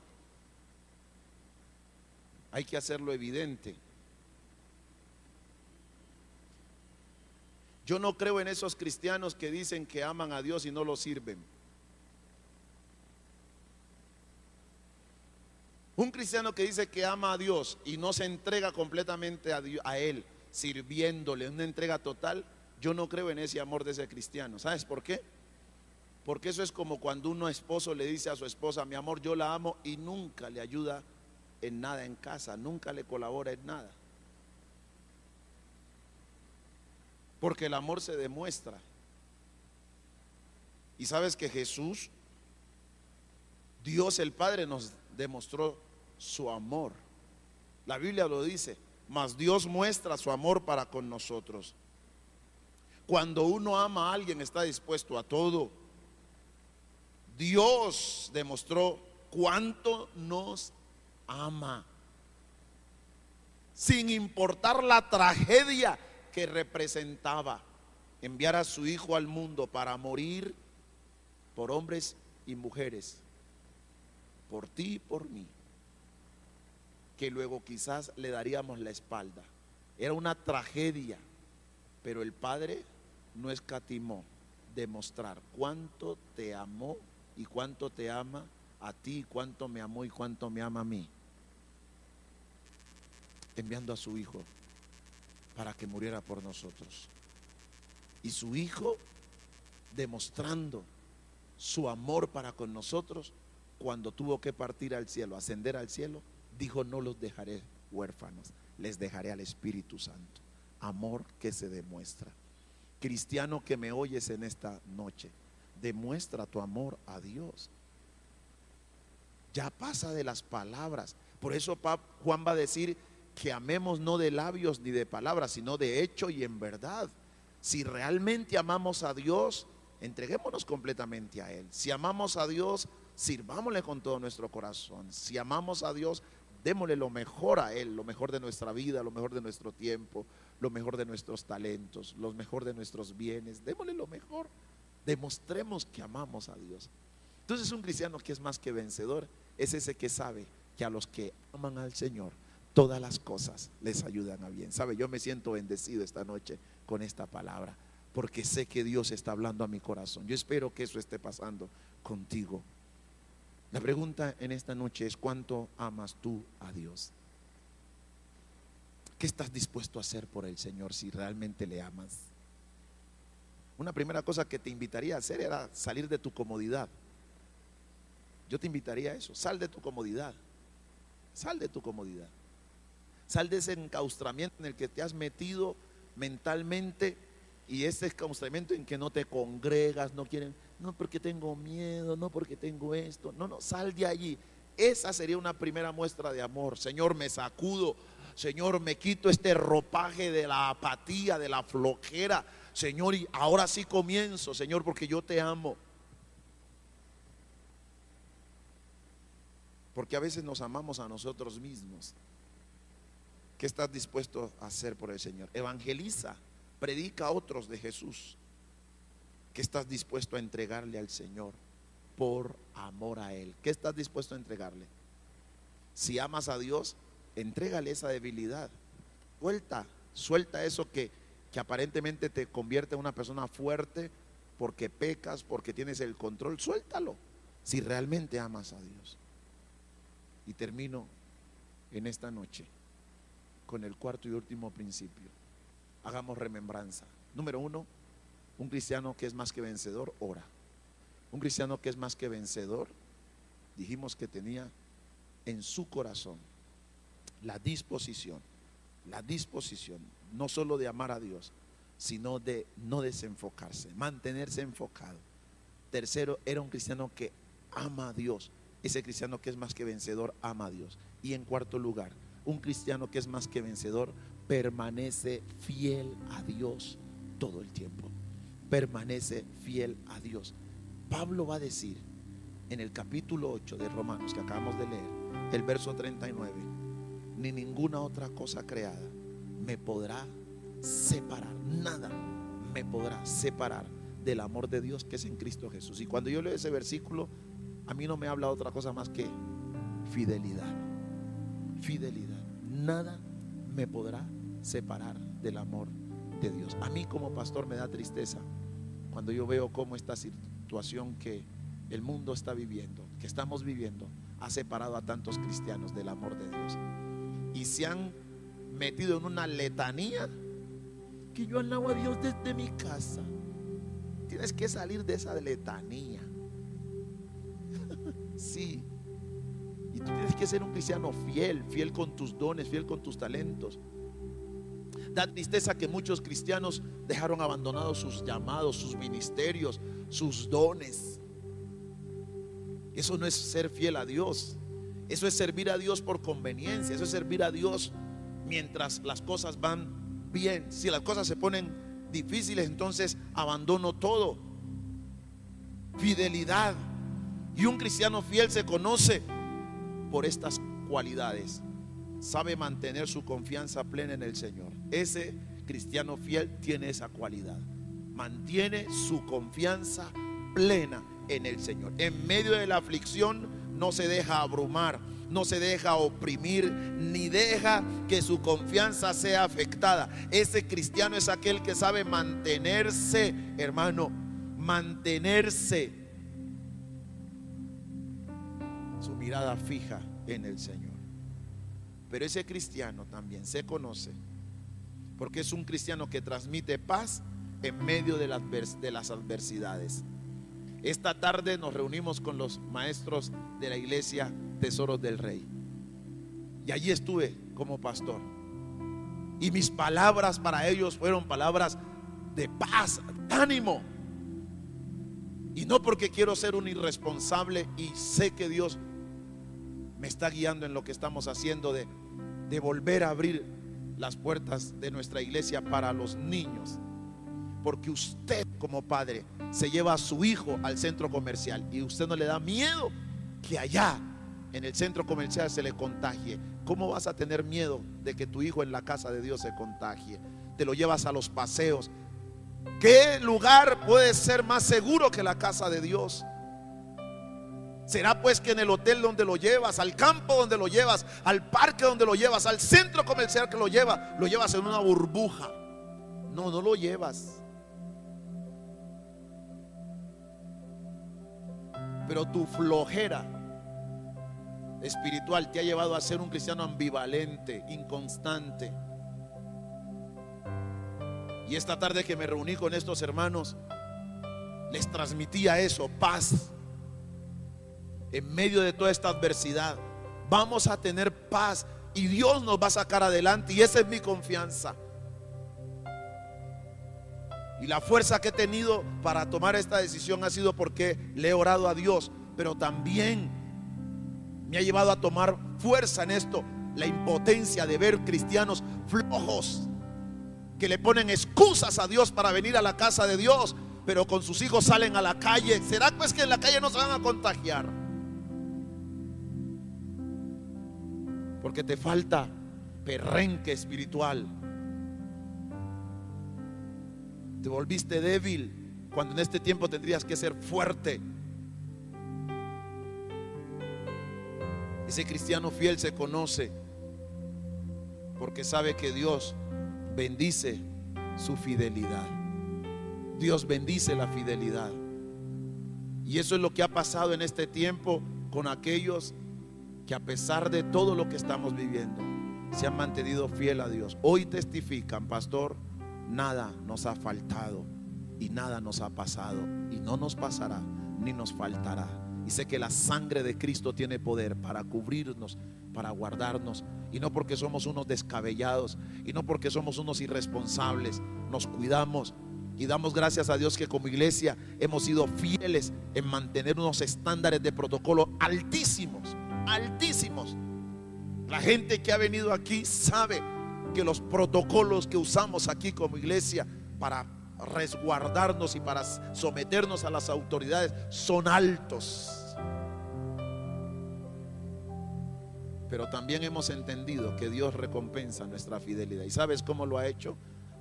hay que hacerlo evidente. Yo no creo en esos cristianos que dicen que aman a Dios y no lo sirven. Un cristiano que dice que ama a Dios y no se entrega completamente a, a Él, sirviéndole, una entrega total, yo no creo en ese amor de ese cristiano. ¿Sabes por qué? Porque eso es como cuando un esposo le dice a su esposa, mi amor, yo la amo y nunca le ayuda en nada en casa, nunca le colabora en nada. Porque el amor se demuestra. Y sabes que Jesús, Dios el Padre nos demostró su amor. La Biblia lo dice, mas Dios muestra su amor para con nosotros cuando uno ama a alguien está dispuesto a todo. Dios demostró cuánto nos ama. Sin importar la tragedia que representaba. enviar a su Hijo al mundo para morir por hombres y mujeres, por ti y por mí, que luego quizás le daríamos la espalda. Era una tragedia, pero el Padre no escatimó demostrar cuánto te amó y cuánto te ama a ti, cuánto me amó y cuánto me ama a mí, enviando a su Hijo para que muriera por nosotros. Y su Hijo demostrando su amor para con nosotros cuando tuvo que partir al cielo, ascender al cielo, dijo, no los dejaré huérfanos, les dejaré al Espíritu Santo. Amor que se demuestra. Cristiano que me oyes en esta noche, demuestra tu amor a Dios. Ya pasa de las palabras. Por eso Juan va a decir que amemos no de labios ni de palabras, sino de hecho y en verdad. Si realmente amamos a Dios, entreguémonos completamente a Él. Si amamos a Dios, sirvámosle con todo nuestro corazón. Si amamos a Dios, démosle lo mejor a Él, lo mejor de nuestra vida, lo mejor de nuestro tiempo, lo mejor de nuestros talentos, lo mejor de nuestros bienes. Démosle lo mejor. Demostremos que amamos a Dios. Entonces un cristiano que es más que vencedor es ese que sabe que a los que aman al Señor, todas las cosas les ayudan a bien. Sabe, yo me siento bendecido esta noche con esta palabra, porque sé que Dios está hablando a mi corazón. Yo espero que eso esté pasando contigo. La pregunta en esta noche es, ¿cuánto amas tú a Dios? ¿Qué estás dispuesto a hacer por el Señor si realmente le amas? Una primera cosa que te invitaría a hacer era salir de tu comodidad. Yo te invitaría a eso, sal de tu comodidad. Sal de tu comodidad. Sal de ese encaustramiento en el que te has metido mentalmente y ese encaustramiento en que no te congregas, no quieren, no porque tengo miedo, no porque tengo esto. No, no, sal de allí. Esa sería una primera muestra de amor. Señor, me sacudo. Señor, me quito este ropaje de la apatía, de la flojera. Señor, y ahora sí comienzo, Señor, porque yo te amo. Porque a veces nos amamos a nosotros mismos. ¿Qué estás dispuesto a hacer por el Señor? Evangeliza, predica a otros de Jesús. ¿Qué estás dispuesto a entregarle al Señor por amor a Él? ¿Qué estás dispuesto a entregarle? Si amas a Dios, entrégale esa debilidad. Suelta, suelta eso que, que aparentemente te convierte en una persona fuerte porque pecas, porque tienes el control. Suéltalo si realmente amas a Dios. Y termino en esta noche con el cuarto y último principio. Hagamos remembranza. Número uno, un cristiano que es más que vencedor, ora. Un cristiano que es más que vencedor, dijimos que tenía en su corazón la disposición, la disposición, no solo de amar a Dios, sino de no desenfocarse, mantenerse enfocado. Tercero, era un cristiano que ama a Dios, ese cristiano que es más que vencedor ama a Dios. Y en cuarto lugar, un cristiano que es más que vencedor permanece fiel a Dios todo el tiempo. Permanece fiel a Dios. Pablo va a decir en el capítulo 8 de Romanos que acabamos de leer, el verso 39, ni ninguna otra cosa creada me podrá separar, nada me podrá separar del amor de Dios que es en Cristo Jesús. Y cuando yo leo ese versículo, a mí no me habla otra cosa más que fidelidad. Fidelidad. Nada me podrá separar del amor de Dios. A mí como pastor me da tristeza cuando yo veo cómo esta situación que el mundo está viviendo, que estamos viviendo, ha separado a tantos cristianos del amor de Dios. Y se han metido en una letanía que yo alabo a Dios desde mi casa. Tienes que salir de esa letanía. Sí. Y tú tienes que ser un cristiano fiel, fiel con tus dones, fiel con tus talentos. Da tristeza que muchos cristianos dejaron abandonados sus llamados, sus ministerios, sus dones. Eso no es ser fiel a Dios. Eso es servir a Dios por conveniencia. Eso es servir a Dios mientras las cosas van bien. Si las cosas se ponen difíciles, entonces abandono todo. Fidelidad y un cristiano fiel se conoce por estas cualidades. Sabe mantener su confianza plena en el Señor. Ese cristiano fiel tiene esa cualidad. mantiene su confianza plena en el Señor. En medio de la aflicción no se deja abrumar, no se deja oprimir, ni deja que su confianza sea afectada. Ese cristiano es aquel que sabe mantenerse, hermano, mantenerse su mirada fija en el Señor. Pero ese cristiano también se conoce porque es un cristiano que transmite paz en medio de las, de las adversidades. Esta tarde nos reunimos con los maestros de la iglesia Tesoros del Rey. Y allí estuve como pastor. Y mis palabras para ellos fueron palabras de paz, ánimo. Y no porque quiero ser un irresponsable y sé que Dios me está guiando en lo que estamos haciendo de, de volver a abrir las puertas de nuestra iglesia para los niños. Porque usted como padre se lleva a su hijo al centro comercial y usted no le da miedo que allá en el centro comercial se le contagie. ¿Cómo vas a tener miedo de que tu hijo en la casa de Dios se contagie? Te lo llevas a los paseos. ¿Qué lugar puede ser más seguro que la casa de Dios? Será pues que en el hotel donde lo llevas, al campo donde lo llevas, al parque donde lo llevas, al centro comercial que lo lleva, lo llevas en una burbuja. No, no lo llevas. Pero tu flojera espiritual te ha llevado a ser un cristiano ambivalente, inconstante. Y esta tarde que me reuní con estos hermanos, les transmitía eso, paz. En medio de toda esta adversidad, vamos a tener paz y Dios nos va a sacar adelante. Y esa es mi confianza. Y la fuerza que he tenido para tomar esta decisión ha sido porque le he orado a Dios, pero también me ha llevado a tomar fuerza en esto, la impotencia de ver cristianos flojos que le ponen excusas a Dios para venir a la casa de Dios, pero con sus hijos salen a la calle. ¿Será pues que en la calle no se van a contagiar? Porque te falta perrenque espiritual te volviste débil cuando en este tiempo tendrías que ser fuerte. Ese cristiano fiel se conoce porque sabe que Dios bendice su fidelidad. Dios bendice la fidelidad. Y eso es lo que ha pasado en este tiempo con aquellos que a pesar de todo lo que estamos viviendo, se han mantenido fiel a Dios. Hoy testifican, pastor, nada nos ha faltado y nada nos ha pasado y no nos pasará ni nos faltará. Y sé que la sangre de Cristo tiene poder para cubrirnos, para guardarnos. Y no porque somos unos descabellados y no porque somos unos irresponsables. Nos cuidamos y damos gracias a Dios que como iglesia hemos sido fieles en mantener unos estándares de protocolo altísimos, altísimos. La gente que ha venido aquí sabe que los protocolos que usamos aquí como iglesia para resguardarnos y para someternos a las autoridades son altos. Pero también hemos entendido que Dios recompensa nuestra fidelidad. ¿Y sabes cómo lo ha hecho?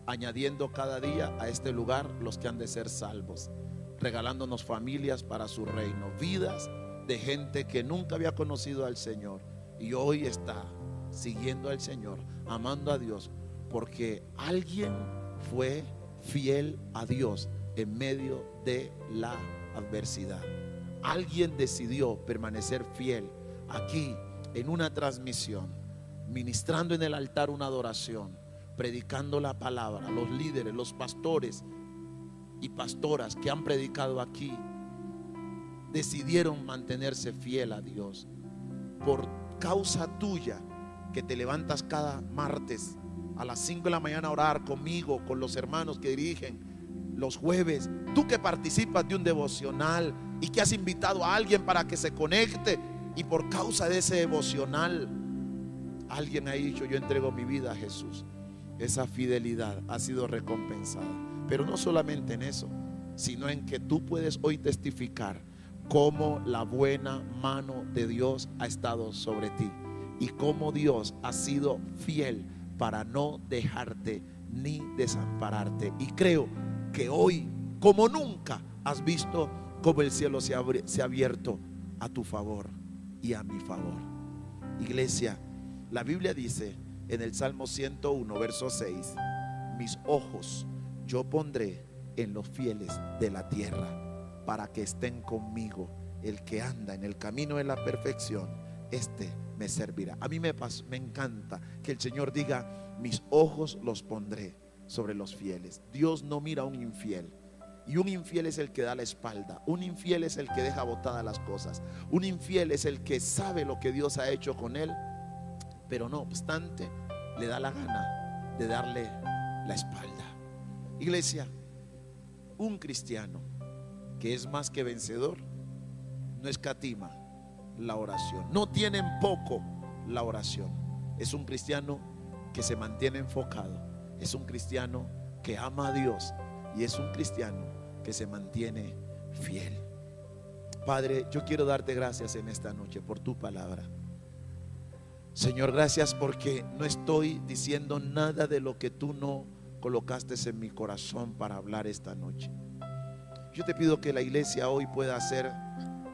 Añadiendo cada día a este lugar los que han de ser salvos, regalándonos familias para su reino, vidas de gente que nunca había conocido al Señor y hoy está siguiendo al Señor, amando a Dios, porque alguien fue fiel a Dios en medio de la adversidad. Alguien decidió permanecer fiel aquí en una transmisión, ministrando en el altar una adoración, predicando la palabra. Los líderes, los pastores y pastoras que han predicado aquí decidieron mantenerse fiel a Dios. Por causa tuya, que te levantas cada martes a las 5 de la mañana a orar conmigo, con los hermanos que dirigen los jueves, tú que participas de un devocional y que has invitado a alguien para que se conecte y por causa de ese devocional, alguien ha dicho, yo entrego mi vida a Jesús. Esa fidelidad ha sido recompensada. Pero no solamente en eso, sino en que tú puedes hoy testificar cómo la buena mano de Dios ha estado sobre ti y cómo Dios ha sido fiel para no dejarte ni desampararte. Y creo que hoy, como nunca, has visto cómo el cielo se, se ha abierto a tu favor y a mi favor. Iglesia, la Biblia dice en el Salmo 101, verso 6, mis ojos yo pondré en los fieles de la tierra para que estén conmigo. El que anda en el camino de la perfección, este me servirá. A mí me, me encanta que el Señor diga, mis ojos los pondré sobre los fieles. Dios no mira a un infiel. Y un infiel es el que da la espalda. Un infiel es el que deja botadas las cosas. Un infiel es el que sabe lo que Dios ha hecho con él, pero no obstante le da la gana de darle la espalda. Iglesia, un cristiano que es más que vencedor no escatima la oración. No tiene en poco la oración. Es un cristiano que se mantiene enfocado. Es un cristiano que ama a Dios y es un cristiano que se mantiene fiel. Padre, yo quiero darte gracias en esta noche por tu palabra. Señor, gracias porque no estoy diciendo nada de lo que tú no colocaste en mi corazón para hablar esta noche. Yo te pido que la iglesia hoy pueda ser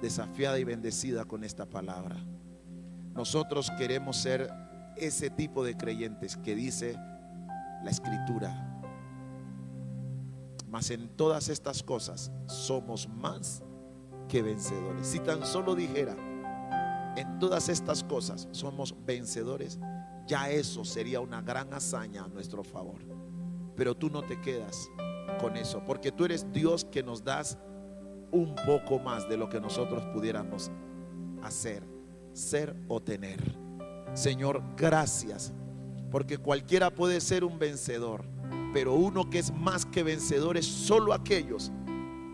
desafiada y bendecida con esta palabra. Nosotros queremos ser ese tipo de creyentes que dice la escritura. Mas en todas estas cosas somos más que vencedores. Si tan solo dijera, en todas estas cosas somos vencedores, ya eso sería una gran hazaña a nuestro favor. Pero tú no te quedas con eso, porque tú eres Dios que nos das un poco más de lo que nosotros pudiéramos hacer, ser o tener. Señor, gracias, porque cualquiera puede ser un vencedor, pero uno que es más que vencedor es solo aquellos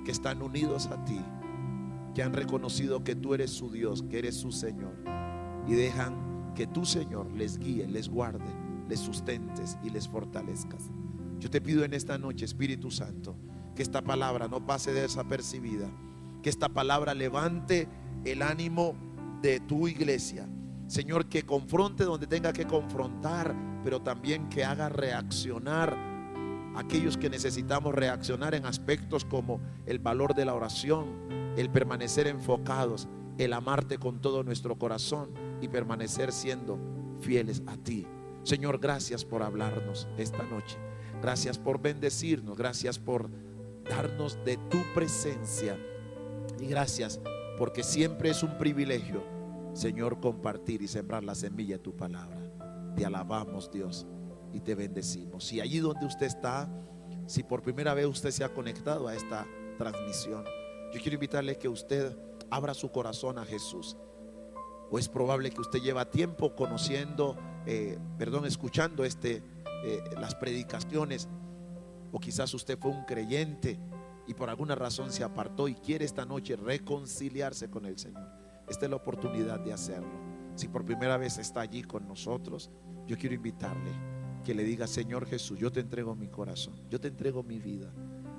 que están unidos a ti, que han reconocido que tú eres su Dios, que eres su Señor, y dejan que tu Señor les guíe, les guarde, les sustentes y les fortalezcas. Yo te pido en esta noche, Espíritu Santo, que esta palabra no pase desapercibida, que esta palabra levante el ánimo de tu iglesia. Señor, que confronte donde tenga que confrontar, pero también que haga reaccionar aquellos que necesitamos reaccionar en aspectos como el valor de la oración, el permanecer enfocados, el amarte con todo nuestro corazón y permanecer siendo fieles a ti. Señor, gracias por hablarnos esta noche. Gracias por bendecirnos. Gracias por darnos de tu presencia. Y gracias porque siempre es un privilegio, Señor, compartir y sembrar la semilla de tu palabra. Te alabamos, Dios, y te bendecimos. Y allí donde usted está, si por primera vez usted se ha conectado a esta transmisión, yo quiero invitarle que usted abra su corazón a Jesús. O es probable que usted lleva tiempo conociendo, eh, perdón, escuchando este eh, las predicaciones, o quizás usted fue un creyente y por alguna razón se apartó y quiere esta noche reconciliarse con el Señor. Esta es la oportunidad de hacerlo. Si por primera vez está allí con nosotros, yo quiero invitarle que le diga, Señor Jesús, yo te entrego mi corazón, yo te entrego mi vida.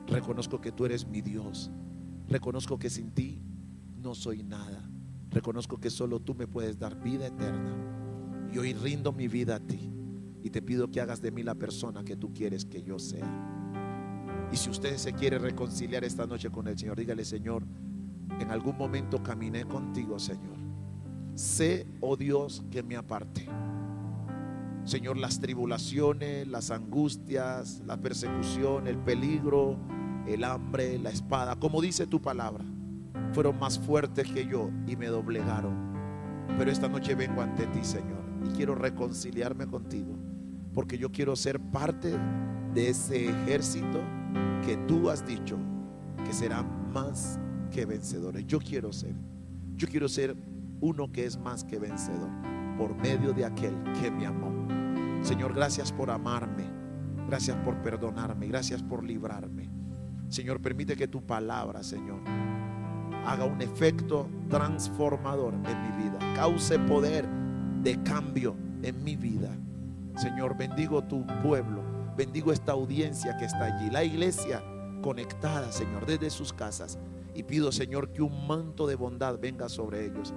Reconozco que tú eres mi Dios. Reconozco que sin ti no soy nada. Reconozco que solo tú me puedes dar vida eterna. Y hoy rindo mi vida a ti y te pido que hagas de mí la persona que tú quieres que yo sea. Y si usted se quiere reconciliar esta noche con el Señor, dígale, Señor, en algún momento caminé contigo, Señor. Sé, oh Dios, que me aparte. Señor, las tribulaciones, las angustias, la persecución, el peligro, el hambre, la espada, como dice tu palabra, fueron más fuertes que yo y me doblegaron. Pero esta noche vengo ante ti, Señor, y quiero reconciliarme contigo porque yo quiero ser parte de ese ejército que tú has dicho que será más que vencedores. Yo quiero ser, yo quiero ser uno que es más que vencedor por medio de aquel que me amó. Señor, gracias por amarme, gracias por perdonarme, gracias por librarme. Señor, permite que tu palabra, Señor, haga un efecto transformador en mi vida, cause poder de cambio en mi vida. Señor, bendigo tu pueblo, bendigo esta audiencia que está allí, la iglesia conectada, Señor, desde sus casas. Y pido, Señor, que un manto de bondad venga sobre ellos,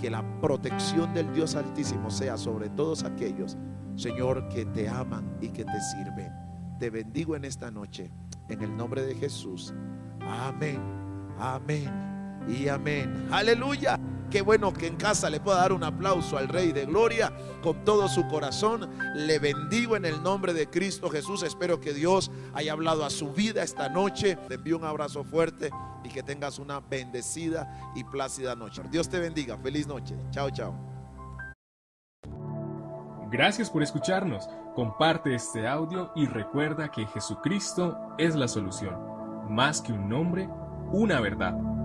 que la protección del Dios Altísimo sea sobre todos aquellos, Señor, que te aman y que te sirven. Te bendigo en esta noche, en el nombre de Jesús. Amén, amén y amén. Aleluya. Qué bueno que en casa le pueda dar un aplauso al Rey de Gloria con todo su corazón. Le bendigo en el nombre de Cristo Jesús. Espero que Dios haya hablado a su vida esta noche. Te envío un abrazo fuerte y que tengas una bendecida y plácida noche. Dios te bendiga. Feliz noche. Chao, chao. Gracias por escucharnos. Comparte este audio y recuerda que Jesucristo es la solución. Más que un nombre, una verdad.